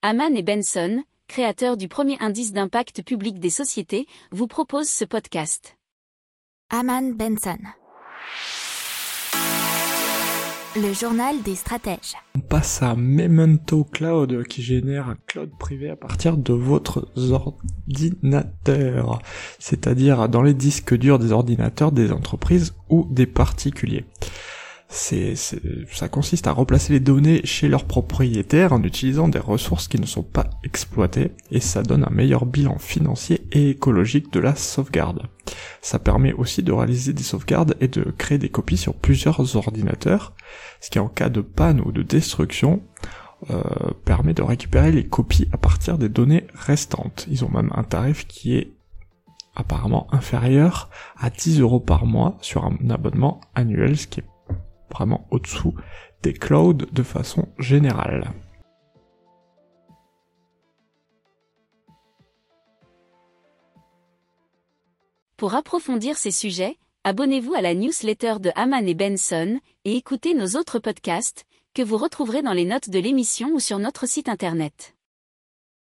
Haman et Benson, créateurs du premier indice d'impact public des sociétés, vous proposent ce podcast. Haman Benson. Le journal des stratèges. On passe à Memento Cloud qui génère un cloud privé à partir de votre ordinateur, c'est-à-dire dans les disques durs des ordinateurs des entreprises ou des particuliers c'est, ça consiste à remplacer les données chez leurs propriétaires en utilisant des ressources qui ne sont pas exploitées et ça donne un meilleur bilan financier et écologique de la sauvegarde. Ça permet aussi de réaliser des sauvegardes et de créer des copies sur plusieurs ordinateurs, ce qui en cas de panne ou de destruction euh, permet de récupérer les copies à partir des données restantes. Ils ont même un tarif qui est apparemment inférieur à 10 euros par mois sur un abonnement annuel, ce qui est vraiment au-dessous des clouds de façon générale. Pour approfondir ces sujets, abonnez-vous à la newsletter de Haman et Benson et écoutez nos autres podcasts que vous retrouverez dans les notes de l'émission ou sur notre site internet.